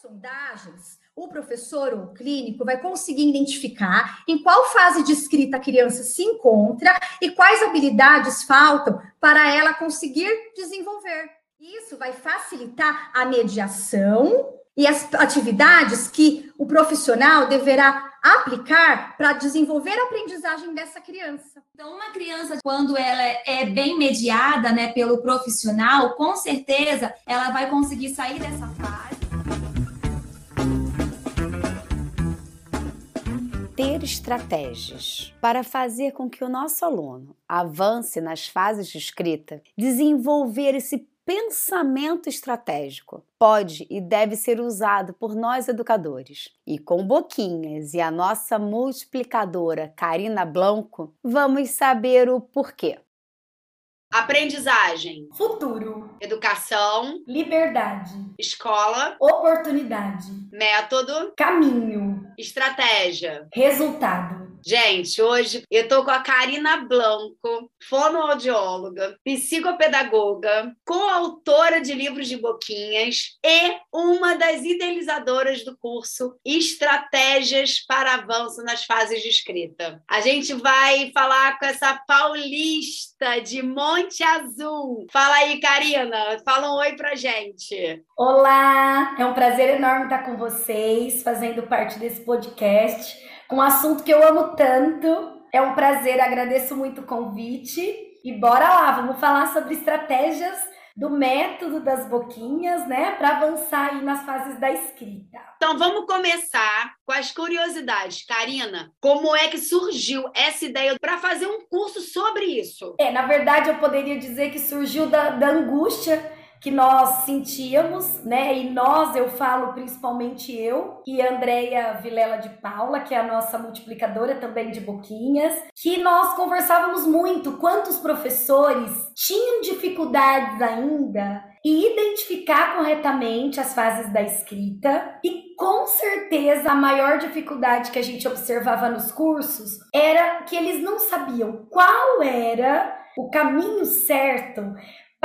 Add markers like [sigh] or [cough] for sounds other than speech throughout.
sondagens, o professor ou o clínico vai conseguir identificar em qual fase de escrita a criança se encontra e quais habilidades faltam para ela conseguir desenvolver. Isso vai facilitar a mediação e as atividades que o profissional deverá aplicar para desenvolver a aprendizagem dessa criança. Então, uma criança, quando ela é bem mediada né, pelo profissional, com certeza ela vai conseguir sair dessa fase. Ter estratégias para fazer com que o nosso aluno avance nas fases de escrita, desenvolver esse pensamento estratégico pode e deve ser usado por nós educadores. E com Boquinhas e a nossa multiplicadora Karina Blanco, vamos saber o porquê. Aprendizagem. Futuro. Educação. Liberdade. Escola. Oportunidade. Método. Caminho. Estratégia. Resultado. Gente, hoje eu tô com a Karina Blanco, fonoaudióloga, psicopedagoga, coautora de livros de boquinhas e uma das idealizadoras do curso Estratégias para Avanço nas Fases de Escrita. A gente vai falar com essa paulista de Monte Azul. Fala aí, Karina, fala um oi pra gente. Olá, é um prazer enorme estar com vocês, fazendo parte desse podcast um assunto que eu amo tanto. É um prazer, agradeço muito o convite. E bora lá, vamos falar sobre estratégias do método das boquinhas, né, para avançar aí nas fases da escrita. Então vamos começar com as curiosidades. Karina, como é que surgiu essa ideia para fazer um curso sobre isso? É, na verdade eu poderia dizer que surgiu da, da angústia que nós sentíamos, né? E nós, eu falo principalmente eu e a Andrea Vilela de Paula, que é a nossa multiplicadora também de boquinhas, que nós conversávamos muito quantos professores tinham dificuldades ainda e identificar corretamente as fases da escrita e com certeza a maior dificuldade que a gente observava nos cursos era que eles não sabiam qual era o caminho certo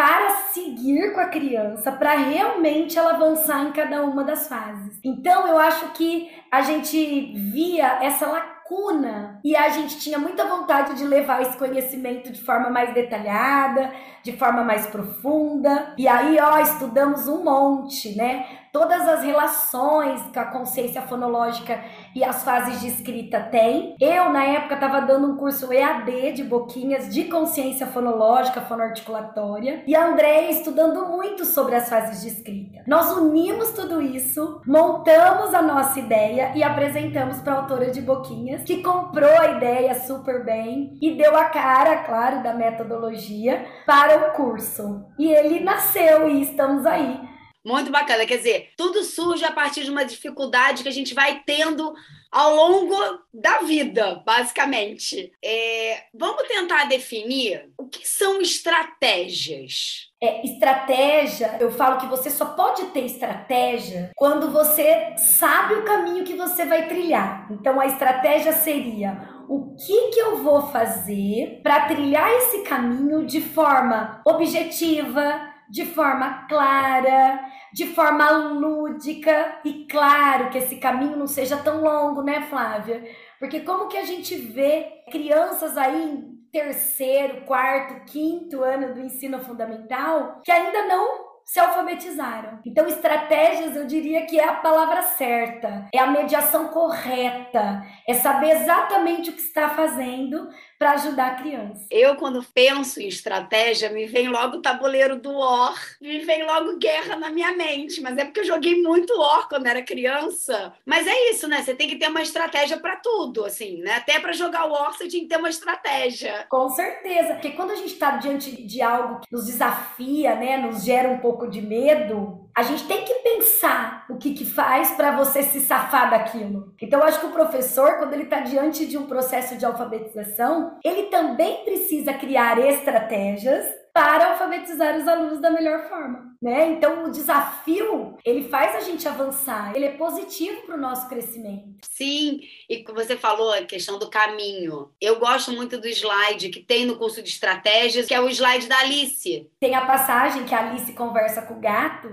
para seguir com a criança, para realmente ela avançar em cada uma das fases. Então, eu acho que a gente via essa lacuna e a gente tinha muita vontade de levar esse conhecimento de forma mais detalhada, de forma mais profunda. E aí, ó, estudamos um monte, né? Todas as relações que a consciência fonológica e as fases de escrita têm. Eu, na época, estava dando um curso EAD de boquinhas de consciência fonológica, fonoarticulatória, e a Andréia estudando muito sobre as fases de escrita. Nós unimos tudo isso, montamos a nossa ideia e apresentamos para a autora de boquinhas, que comprou a ideia super bem e deu a cara, claro, da metodologia para o curso. E ele nasceu e estamos aí muito bacana. Quer dizer, tudo surge a partir de uma dificuldade que a gente vai tendo ao longo da vida, basicamente. É, vamos tentar definir o que são estratégias. É, estratégia, eu falo que você só pode ter estratégia quando você sabe o caminho que você vai trilhar. Então, a estratégia seria o que, que eu vou fazer para trilhar esse caminho de forma objetiva, de forma clara, de forma lúdica e claro que esse caminho não seja tão longo, né, Flávia? Porque como que a gente vê crianças aí em terceiro, quarto, quinto ano do ensino fundamental que ainda não se alfabetizaram. Então, estratégias eu diria que é a palavra certa, é a mediação correta, é saber exatamente o que está fazendo para ajudar a criança. Eu, quando penso em estratégia, me vem logo o tabuleiro do War, me vem logo guerra na minha mente, mas é porque eu joguei muito War quando era criança. Mas é isso, né? Você tem que ter uma estratégia para tudo, assim, né? Até para jogar o War você tinha que ter uma estratégia. Com certeza, porque quando a gente está diante de algo que nos desafia, né, nos gera um pouco de medo, a gente tem que pensar o que, que faz para você se safar daquilo. Então, eu acho que o professor, quando ele está diante de um processo de alfabetização, ele também precisa criar estratégias para alfabetizar os alunos da melhor forma, né? Então o desafio ele faz a gente avançar, ele é positivo para o nosso crescimento. Sim, e você falou a questão do caminho. Eu gosto muito do slide que tem no curso de estratégias, que é o slide da Alice. Tem a passagem que a Alice conversa com o gato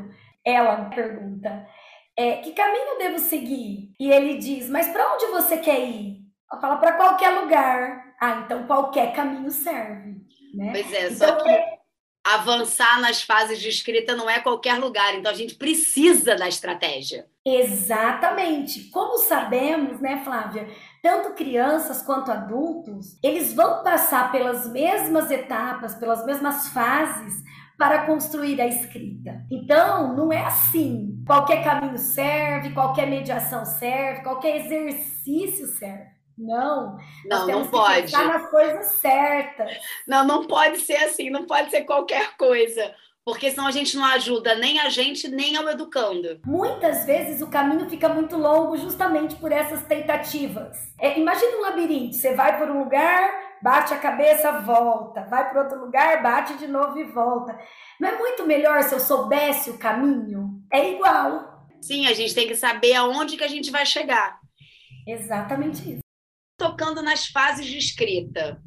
ela pergunta: é, que caminho devo seguir? E ele diz, mas para onde você quer ir? Ela fala, para qualquer lugar. Ah, então qualquer caminho serve. Né? Pois é, então, só que avançar nas fases de escrita não é qualquer lugar, então a gente precisa da estratégia. Exatamente. Como sabemos, né, Flávia? Tanto crianças quanto adultos, eles vão passar pelas mesmas etapas, pelas mesmas fases para construir a escrita. Então, não é assim. Qualquer caminho serve, qualquer mediação serve, qualquer exercício serve. Não. Não, não pode. Pensar nas coisas certas. Não, não pode ser assim, não pode ser qualquer coisa. Porque senão a gente não ajuda nem a gente, nem ao educando. Muitas vezes o caminho fica muito longo justamente por essas tentativas. É, imagina um labirinto, você vai por um lugar, bate a cabeça, volta. Vai para outro lugar, bate de novo e volta. Não é muito melhor se eu soubesse o caminho? É igual. Sim, a gente tem que saber aonde que a gente vai chegar. Exatamente isso tocando nas fases de escrita.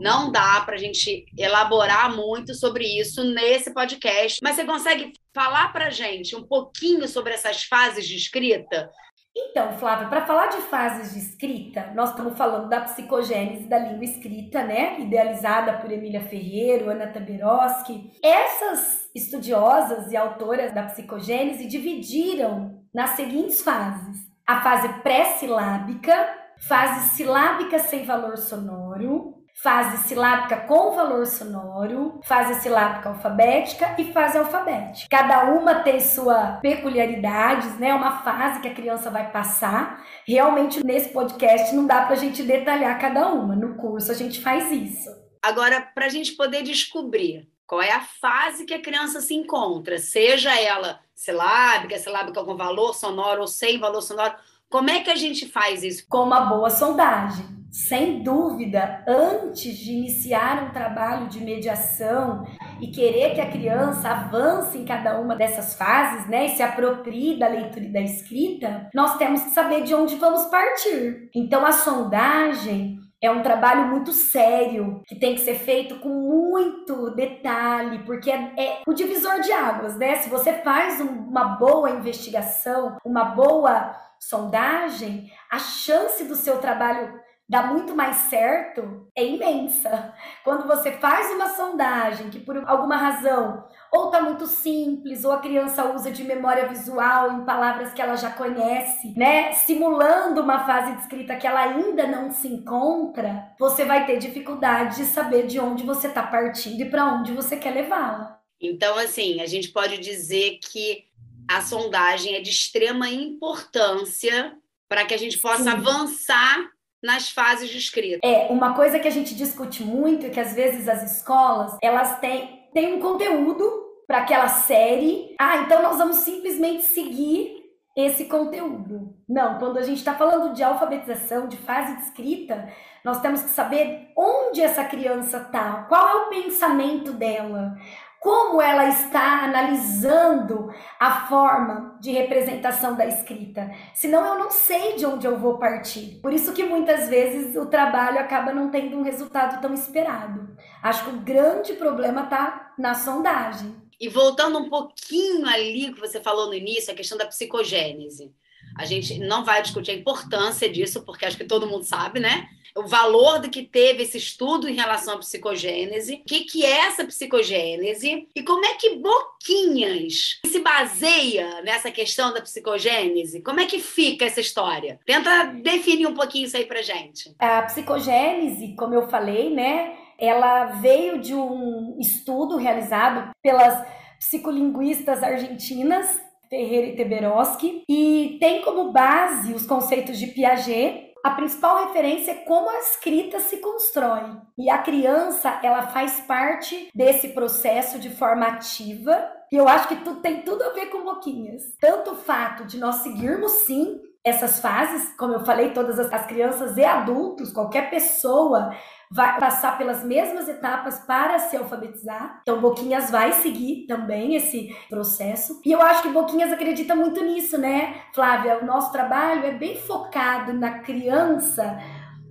Não dá para a gente elaborar muito sobre isso nesse podcast, mas você consegue falar para a gente um pouquinho sobre essas fases de escrita? Então, Flávia, para falar de fases de escrita, nós estamos falando da psicogênese da língua escrita, né? Idealizada por Emília Ferreiro, Ana Taberowski. Essas estudiosas e autoras da psicogênese dividiram nas seguintes fases: a fase pré-silábica, fase silábica sem valor sonoro, fase silábica com valor sonoro, fase silábica alfabética e fase alfabética. Cada uma tem sua peculiaridades, né? Uma fase que a criança vai passar. Realmente nesse podcast não dá para a gente detalhar cada uma. No curso a gente faz isso. Agora, para a gente poder descobrir qual é a fase que a criança se encontra, seja ela silábica, silábica com valor sonoro ou sem valor sonoro, como é que a gente faz isso? Com uma boa sondagem. Sem dúvida, antes de iniciar um trabalho de mediação e querer que a criança avance em cada uma dessas fases, né, e se aproprie da leitura e da escrita, nós temos que saber de onde vamos partir. Então, a sondagem é um trabalho muito sério, que tem que ser feito com muito detalhe, porque é, é o divisor de águas, né? Se você faz um, uma boa investigação, uma boa sondagem, a chance do seu trabalho dar muito mais certo é imensa. Quando você faz uma sondagem que por alguma razão ou tá muito simples, ou a criança usa de memória visual em palavras que ela já conhece, né, simulando uma fase de escrita que ela ainda não se encontra, você vai ter dificuldade de saber de onde você tá partindo e para onde você quer levá-la. Então, assim, a gente pode dizer que a sondagem é de extrema importância para que a gente possa Sim. avançar nas fases de escrita. É, uma coisa que a gente discute muito é que às vezes as escolas, elas têm, têm um conteúdo para aquela série. Ah, então nós vamos simplesmente seguir esse conteúdo. Não, quando a gente está falando de alfabetização, de fase de escrita, nós temos que saber onde essa criança está, qual é o pensamento dela, como ela está analisando a forma de representação da escrita. Senão eu não sei de onde eu vou partir. Por isso que muitas vezes o trabalho acaba não tendo um resultado tão esperado. Acho que o grande problema está na sondagem. E voltando um pouquinho ali que você falou no início, a questão da psicogênese. A gente não vai discutir a importância disso, porque acho que todo mundo sabe, né? o valor do que teve esse estudo em relação à psicogênese, o que, que é essa psicogênese e como é que Boquinhas se baseia nessa questão da psicogênese. Como é que fica essa história? Tenta definir um pouquinho isso aí pra gente. A psicogênese, como eu falei, né, ela veio de um estudo realizado pelas psicolinguistas argentinas Ferreira e Teberoski, e tem como base os conceitos de Piaget a principal referência é como a escrita se constrói. E a criança, ela faz parte desse processo de forma ativa. E eu acho que tudo tem tudo a ver com Boquinhas. Tanto o fato de nós seguirmos sim essas fases, como eu falei, todas as, as crianças e adultos, qualquer pessoa vai passar pelas mesmas etapas para se alfabetizar. Então, Boquinhas vai seguir também esse processo. E eu acho que Boquinhas acredita muito nisso, né, Flávia? O nosso trabalho é bem focado na criança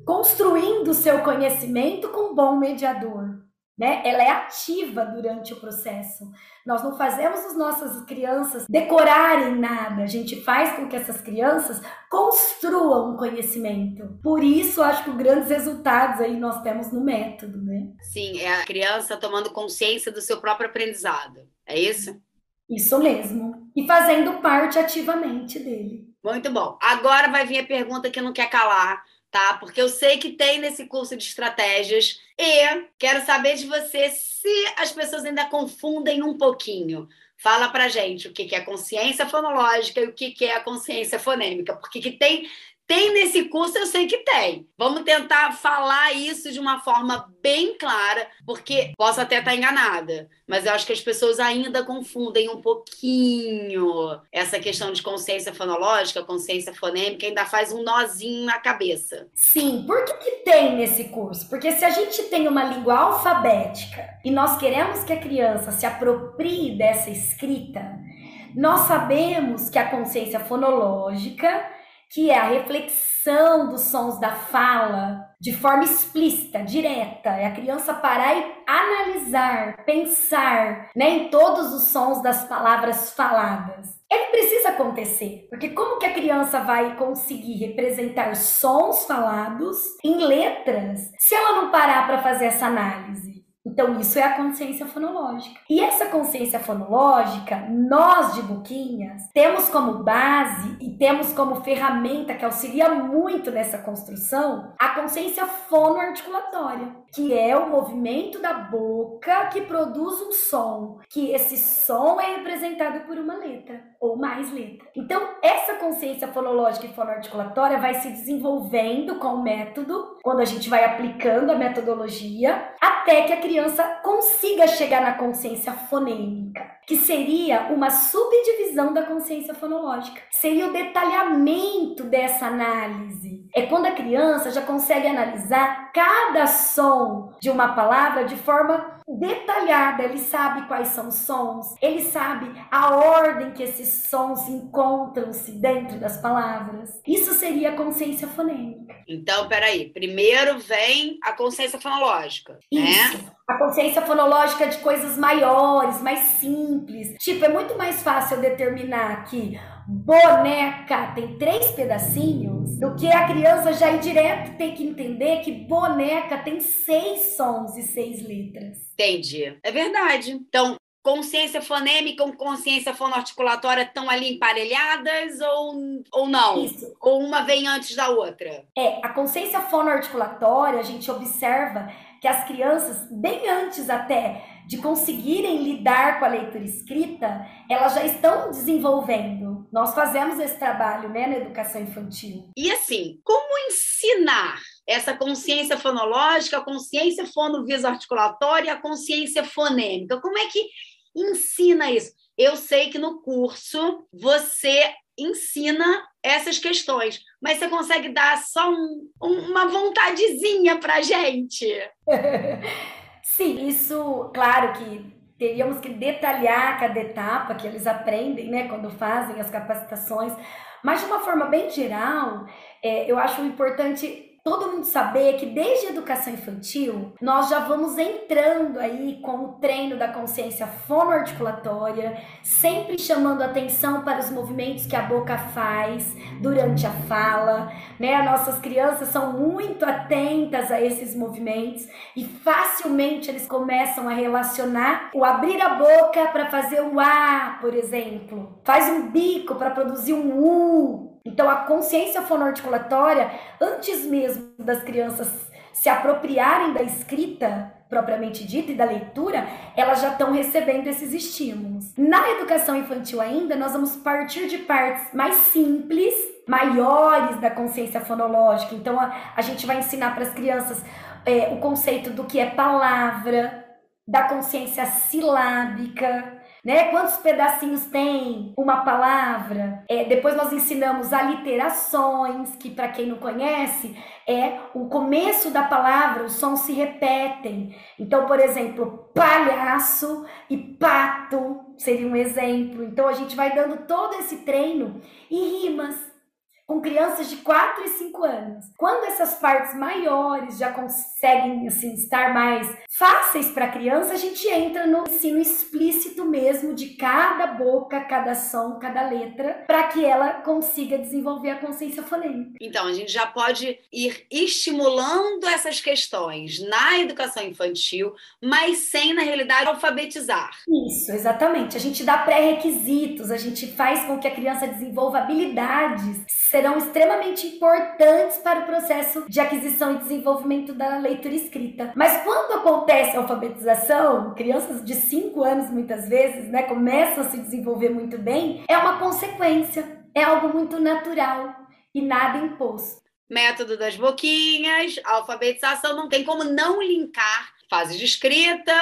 construindo seu conhecimento com um bom mediador. Né? Ela é ativa durante o processo. Nós não fazemos as nossas crianças decorarem nada. A gente faz com que essas crianças construam um conhecimento. Por isso, acho que os grandes resultados aí nós temos no método, né? Sim, é a criança tomando consciência do seu próprio aprendizado. É isso? Isso mesmo. E fazendo parte ativamente dele. Muito bom. Agora vai vir a pergunta que não quer calar tá? Porque eu sei que tem nesse curso de estratégias e quero saber de você se as pessoas ainda confundem um pouquinho. Fala pra gente o que é consciência fonológica e o que é a consciência fonêmica, porque que tem tem nesse curso, eu sei que tem. Vamos tentar falar isso de uma forma bem clara, porque posso até estar enganada, mas eu acho que as pessoas ainda confundem um pouquinho essa questão de consciência fonológica, consciência fonêmica, ainda faz um nozinho na cabeça. Sim, por que, que tem nesse curso? Porque se a gente tem uma língua alfabética e nós queremos que a criança se aproprie dessa escrita, nós sabemos que a consciência fonológica que é a reflexão dos sons da fala de forma explícita, direta. É a criança parar e analisar, pensar né, em todos os sons das palavras faladas. Ele precisa acontecer, porque como que a criança vai conseguir representar sons falados em letras se ela não parar para fazer essa análise? Então, isso é a consciência fonológica. E essa consciência fonológica, nós de Buquinhas, temos como base e temos como ferramenta que auxilia muito nessa construção a consciência fonoarticulatória, que é o movimento da boca que produz um som, que esse som é representado por uma letra ou mais letra. Então, essa consciência fonológica e fonoarticulatória vai se desenvolvendo com o método, quando a gente vai aplicando a metodologia, até que a criança consiga chegar na consciência fonêmica, que seria uma subdivisão da consciência fonológica. Seria o detalhamento dessa análise. É quando a criança já consegue analisar cada som de uma palavra de forma detalhada, ele sabe quais são os sons, ele sabe a ordem que esses sons encontram-se dentro das palavras. Isso seria a consciência fonêmica. Então, peraí, primeiro vem a consciência fonológica, né? Isso. né? A consciência fonológica de coisas maiores, mais simples. Tipo, é muito mais fácil determinar que boneca tem três pedacinhos do que a criança já ir direto ter que entender que boneca tem seis sons e seis letras. Entendi. É verdade. Então, consciência fonêmica e consciência fonoarticulatória estão ali emparelhadas ou, ou não? Isso. Ou uma vem antes da outra? É, a consciência fonoarticulatória, a gente observa que as crianças, bem antes até de conseguirem lidar com a leitura escrita, elas já estão desenvolvendo. Nós fazemos esse trabalho né, na educação infantil. E assim, como ensinar essa consciência fonológica, a consciência fonovisoarticulatória a consciência fonêmica? Como é que ensina isso? Eu sei que no curso você ensina essas questões, mas você consegue dar só um, uma vontadezinha para gente? [laughs] Sim, isso, claro que teríamos que detalhar cada etapa que eles aprendem, né, quando fazem as capacitações, mas de uma forma bem geral, é, eu acho importante todo mundo saber que desde a educação infantil nós já vamos entrando aí com o treino da consciência fonoarticulatória, sempre chamando atenção para os movimentos que a boca faz durante a fala, né? Nossas crianças são muito atentas a esses movimentos e facilmente eles começam a relacionar o abrir a boca para fazer o a, por exemplo, faz um bico para produzir um u, então, a consciência fonoarticulatória, antes mesmo das crianças se apropriarem da escrita propriamente dita e da leitura, elas já estão recebendo esses estímulos. Na educação infantil ainda, nós vamos partir de partes mais simples, maiores da consciência fonológica. Então, a, a gente vai ensinar para as crianças é, o conceito do que é palavra, da consciência silábica, né? Quantos pedacinhos tem uma palavra? É, depois nós ensinamos aliterações, que para quem não conhece, é o começo da palavra, os sons se repetem. Então, por exemplo, palhaço e pato seria um exemplo. Então a gente vai dando todo esse treino e rimas. Com crianças de 4 e 5 anos. Quando essas partes maiores já conseguem assim, estar mais fáceis para a criança, a gente entra no ensino explícito mesmo de cada boca, cada som, cada letra, para que ela consiga desenvolver a consciência fonêmica. Então, a gente já pode ir estimulando essas questões na educação infantil, mas sem, na realidade, alfabetizar. Isso, exatamente. A gente dá pré-requisitos, a gente faz com que a criança desenvolva habilidades serão extremamente importantes para o processo de aquisição e desenvolvimento da leitura escrita. Mas quando acontece a alfabetização, crianças de 5 anos muitas vezes, né, começam a se desenvolver muito bem, é uma consequência, é algo muito natural e nada imposto. Método das boquinhas, alfabetização, não tem como não linkar fase de escrita,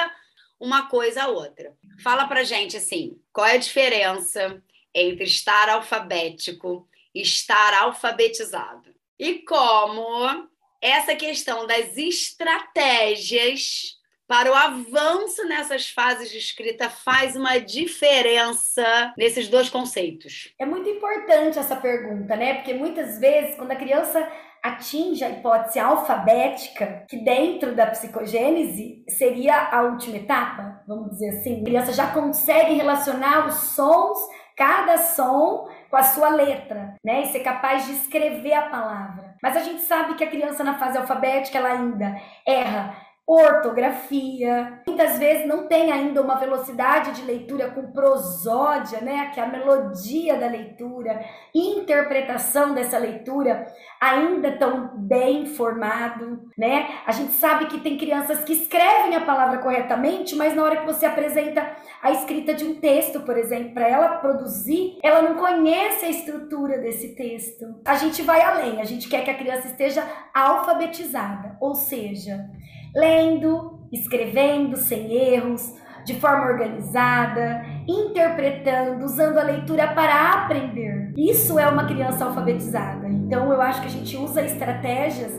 uma coisa a outra. Fala pra gente assim, qual é a diferença entre estar alfabético estar alfabetizado. E como essa questão das estratégias para o avanço nessas fases de escrita faz uma diferença nesses dois conceitos? É muito importante essa pergunta, né? Porque muitas vezes, quando a criança atinge a hipótese alfabética, que dentro da psicogênese seria a última etapa, vamos dizer assim, a criança já consegue relacionar os sons, cada som com a sua letra, né? E ser capaz de escrever a palavra. Mas a gente sabe que a criança na fase alfabética ela ainda erra ortografia. Muitas vezes não tem ainda uma velocidade de leitura com prosódia, né, que é a melodia da leitura, interpretação dessa leitura ainda tão bem formado, né? A gente sabe que tem crianças que escrevem a palavra corretamente, mas na hora que você apresenta a escrita de um texto, por exemplo, para ela produzir, ela não conhece a estrutura desse texto. A gente vai além, a gente quer que a criança esteja alfabetizada, ou seja, lendo, escrevendo sem erros, de forma organizada, interpretando, usando a leitura para aprender. Isso é uma criança alfabetizada. Então eu acho que a gente usa estratégias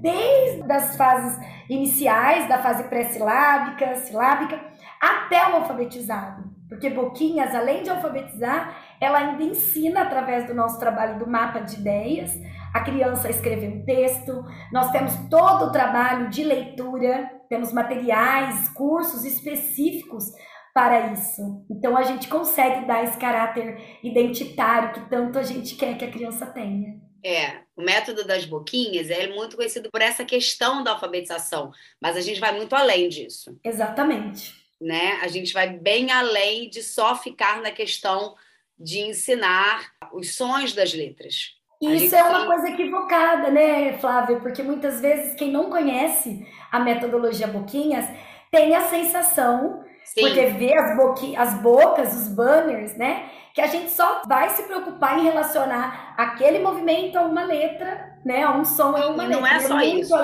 desde as fases iniciais, da fase pré-silábica, silábica, até o alfabetizado. Porque Boquinhas, além de alfabetizar, ela ainda ensina através do nosso trabalho do mapa de ideias a criança escrever um texto. Nós temos todo o trabalho de leitura, temos materiais, cursos específicos para isso. Então a gente consegue dar esse caráter identitário que tanto a gente quer que a criança tenha. É, o método das boquinhas é muito conhecido por essa questão da alfabetização, mas a gente vai muito além disso. Exatamente. Né? A gente vai bem além de só ficar na questão de ensinar os sons das letras. Isso é uma coisa equivocada, né, Flávia? Porque muitas vezes quem não conhece a metodologia Boquinhas tem a sensação, Sim. porque vê as, boqui, as bocas, os banners, né? Que a gente só vai se preocupar em relacionar aquele movimento a uma letra, né? A um som a uma e letra. Não é, é só isso.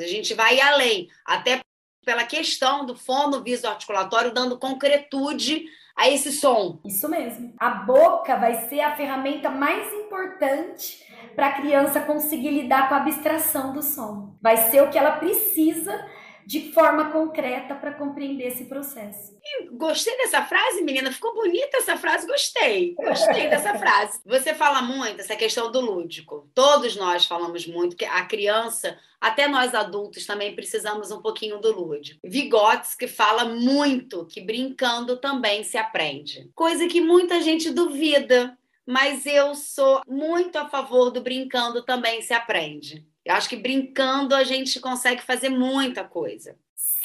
A gente vai além, até pela questão do fono viso-articulatório, dando concretude a esse som. Isso mesmo. A boca vai ser a ferramenta mais importante para a criança conseguir lidar com a abstração do som. Vai ser o que ela precisa de forma concreta para compreender esse processo. Gostei dessa frase, menina. Ficou bonita essa frase, gostei. Gostei dessa frase. Você fala muito essa questão do lúdico. Todos nós falamos muito que a criança, até nós adultos também precisamos um pouquinho do lúdico. Vygotsky fala muito que brincando também se aprende. Coisa que muita gente duvida, mas eu sou muito a favor do brincando também se aprende. Eu acho que brincando a gente consegue fazer muita coisa.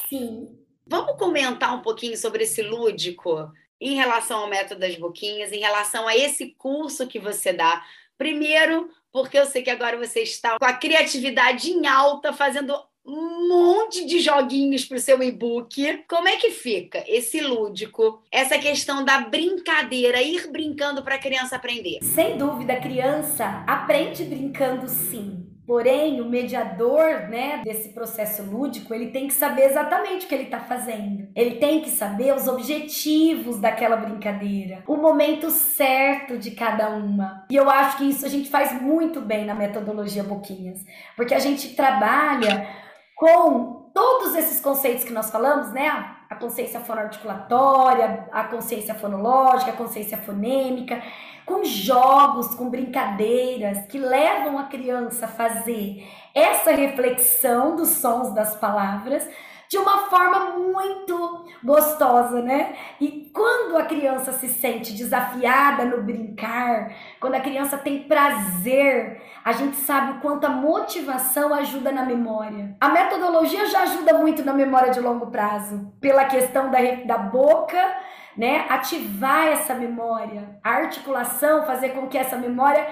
Sim. Vamos comentar um pouquinho sobre esse lúdico em relação ao método das boquinhas, em relação a esse curso que você dá. Primeiro, porque eu sei que agora você está com a criatividade em alta, fazendo um monte de joguinhos para o seu e-book. Como é que fica esse lúdico, essa questão da brincadeira, ir brincando para a criança aprender? Sem dúvida, a criança aprende brincando sim. Porém, o mediador, né, desse processo lúdico, ele tem que saber exatamente o que ele está fazendo. Ele tem que saber os objetivos daquela brincadeira, o momento certo de cada uma. E eu acho que isso a gente faz muito bem na metodologia Boquinhas, porque a gente trabalha com todos esses conceitos que nós falamos, né? A consciência fonoarticulatória, a consciência fonológica, a consciência fonêmica, com jogos, com brincadeiras que levam a criança a fazer essa reflexão dos sons das palavras de uma forma muito gostosa, né? E quando a criança se sente desafiada no brincar, quando a criança tem prazer, a gente sabe o quanto a motivação ajuda na memória. A metodologia já ajuda muito na memória de longo prazo, pela questão da, da boca, né? Ativar essa memória, a articulação, fazer com que essa memória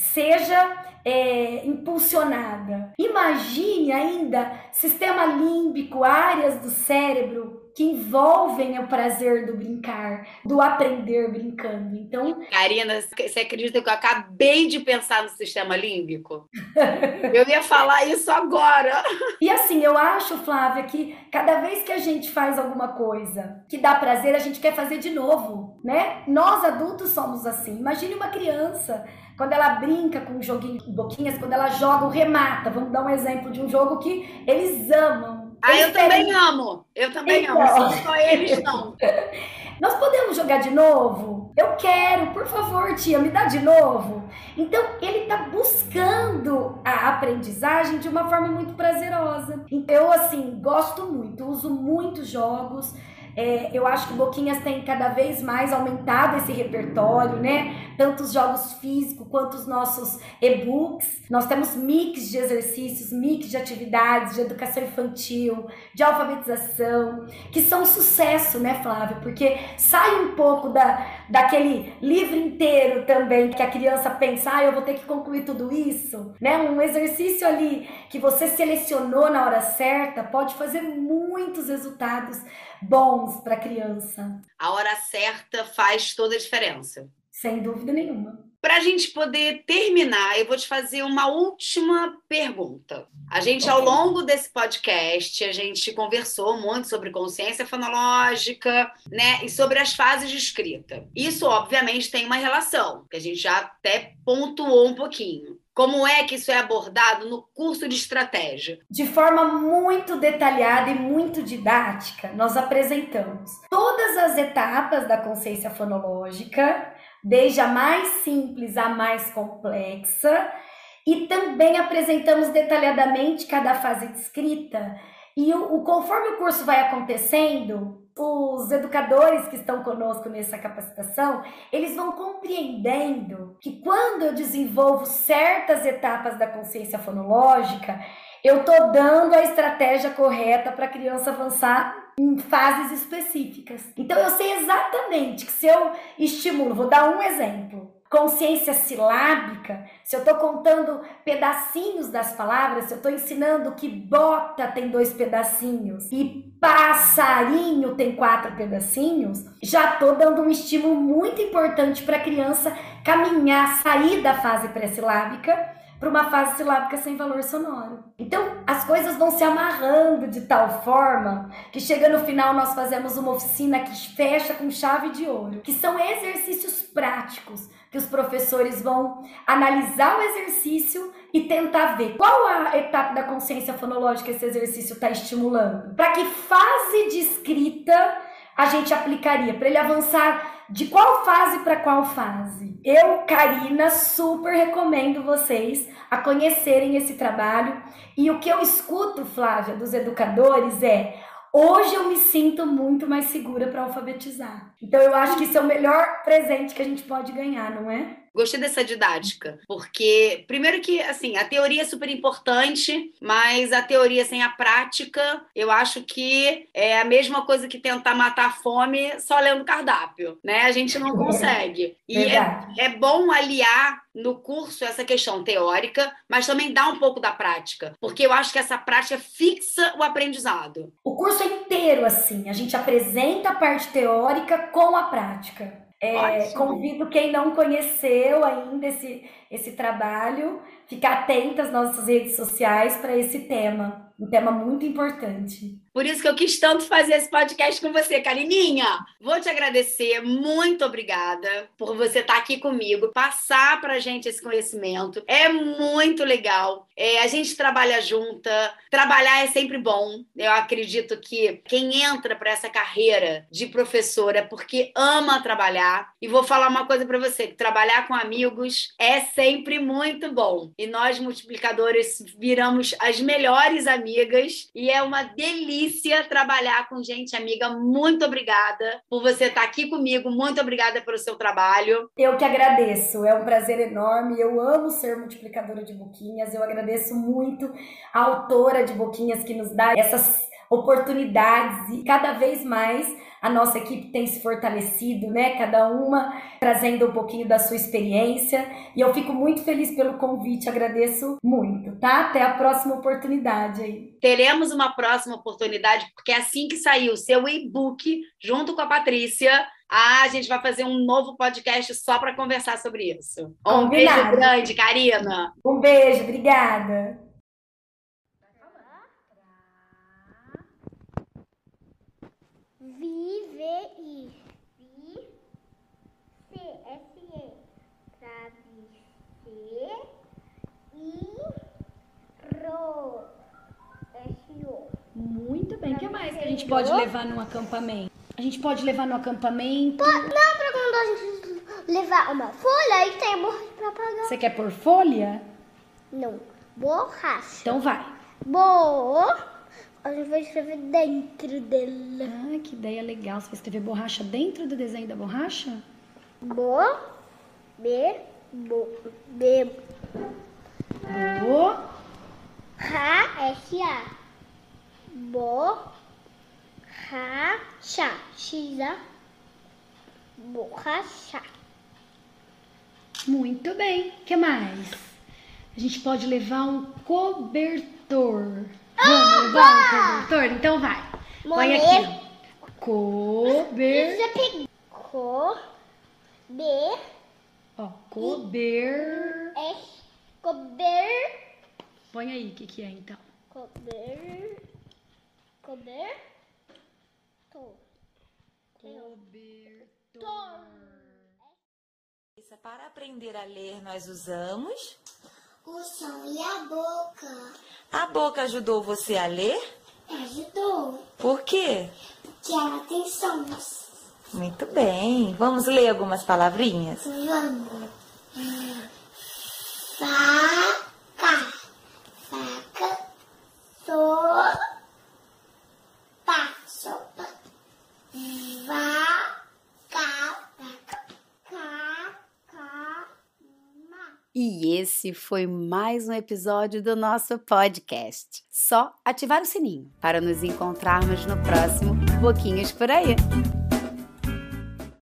seja é, impulsionada. Imagine ainda sistema límbico, áreas do cérebro que envolvem o prazer do brincar, do aprender brincando. Então, Karina, você acredita que eu acabei de pensar no sistema límbico? [laughs] eu ia falar isso agora. E assim, eu acho, Flávia, que cada vez que a gente faz alguma coisa que dá prazer, a gente quer fazer de novo, né? Nós adultos somos assim. Imagine uma criança quando ela brinca com um joguinho de boquinhas, quando ela joga o remata. Vamos dar um exemplo de um jogo que eles amam. Ah, eles eu também amo. Eu também então... amo. Só eles não. [laughs] Nós podemos jogar de novo? Eu quero, por favor, tia, me dá de novo. Então, ele está buscando a aprendizagem de uma forma muito prazerosa. Eu, assim, gosto muito, uso muitos jogos. É, eu acho que Boquinhas tem cada vez mais aumentado esse repertório, né? Tanto os jogos físicos quanto os nossos e-books. Nós temos mix de exercícios, mix de atividades de educação infantil, de alfabetização, que são um sucesso, né, Flávio? Porque sai um pouco da, daquele livro inteiro também que a criança pensa, ah, eu vou ter que concluir tudo isso, né? Um exercício ali que você selecionou na hora certa pode fazer muitos resultados bons para a criança. A hora certa faz toda a diferença. Sem dúvida nenhuma. Para a gente poder terminar, eu vou te fazer uma última pergunta. A gente, ao longo desse podcast, a gente conversou muito sobre consciência fonológica, né? E sobre as fases de escrita. Isso, obviamente, tem uma relação, que a gente já até pontuou um pouquinho. Como é que isso é abordado no curso de estratégia? De forma muito detalhada e muito didática, nós apresentamos todas as etapas da consciência fonológica, desde a mais simples à mais complexa, e também apresentamos detalhadamente cada fase de escrita. E o, o conforme o curso vai acontecendo, os educadores que estão conosco nessa capacitação, eles vão compreendendo que quando eu desenvolvo certas etapas da consciência fonológica, eu tô dando a estratégia correta para a criança avançar em fases específicas. Então eu sei exatamente que se eu estimulo, vou dar um exemplo consciência silábica, se eu estou contando pedacinhos das palavras, se eu estou ensinando que bota tem dois pedacinhos e passarinho tem quatro pedacinhos, já estou dando um estímulo muito importante para a criança caminhar, sair da fase pré-silábica para uma fase silábica sem valor sonoro. Então, as coisas vão se amarrando de tal forma que chega no final nós fazemos uma oficina que fecha com chave de ouro, que são exercícios práticos que os professores vão analisar o exercício e tentar ver qual a etapa da consciência fonológica esse exercício está estimulando. Para que fase de escrita a gente aplicaria para ele avançar de qual fase para qual fase? Eu, Karina, super recomendo vocês a conhecerem esse trabalho. E o que eu escuto, Flávia, dos educadores é: hoje eu me sinto muito mais segura para alfabetizar. Então eu acho que isso é o melhor presente que a gente pode ganhar, não é? Gostei dessa didática, porque primeiro que assim, a teoria é super importante, mas a teoria sem a prática, eu acho que é a mesma coisa que tentar matar a fome só lendo cardápio, né? A gente não consegue. E é, é bom aliar no curso essa questão teórica, mas também dá um pouco da prática, porque eu acho que essa prática fixa o aprendizado. O curso é inteiro assim, a gente apresenta a parte teórica com a prática. É, convido quem não conheceu ainda esse, esse trabalho, ficar atento às nossas redes sociais para esse tema, um tema muito importante. Por isso que eu quis tanto fazer esse podcast com você, Carininha. Vou te agradecer, muito obrigada por você estar aqui comigo, passar pra gente esse conhecimento. É muito legal. É, a gente trabalha junta, trabalhar é sempre bom. Eu acredito que quem entra para essa carreira de professora é porque ama trabalhar. E vou falar uma coisa para você: trabalhar com amigos é sempre muito bom. E nós, multiplicadores, viramos as melhores amigas e é uma delícia trabalhar com gente amiga. Muito obrigada por você estar aqui comigo. Muito obrigada pelo seu trabalho. Eu que agradeço. É um prazer enorme. Eu amo ser multiplicadora de boquinhas. Eu agradeço muito a autora de boquinhas que nos dá essas oportunidades e cada vez mais a nossa equipe tem se fortalecido, né? Cada uma trazendo um pouquinho da sua experiência. E eu fico muito feliz pelo convite, agradeço muito, tá? Até a próxima oportunidade aí. Teremos uma próxima oportunidade, porque assim que sair o seu e-book, junto com a Patrícia, ah, a gente vai fazer um novo podcast só para conversar sobre isso. Um Combinado. beijo grande, Karina. Um beijo, obrigada. Vi. C. S. E. Travesseiro. E. Ro. S. O. Muito bem. O que mais que a gente pode levar num acampamento? A gente pode levar no acampamento. Não, pra quando a gente levar uma folha e tem borracha pra pagar. Você quer pôr folha? Não. Borracha. Então vai. Bo. A gente vai escrever dentro dela. Ah, que ideia legal. Você vai escrever borracha dentro do desenho da borracha? Bo. B. Bo. B. Bo. Ra. S. A. Bo. Ra. Chá. X. A. Borracha. Muito bem. O que mais? A gente pode levar um cobertor. Vamos um cobertor? Então vai. Põe aqui. Cober. Pegou. Co. B. Ó, cober. S. Cober. Põe aí o que, que é então. Cober. Cober. To. Cobertor. Para aprender a ler, nós usamos. O som e a boca. A boca ajudou você a ler? Ajudou. Por quê? Que ela tem sons. Muito bem. Vamos ler algumas palavrinhas? Vamos. Faca. Esse foi mais um episódio do nosso podcast. Só ativar o sininho para nos encontrarmos no próximo Boquinhas por aí.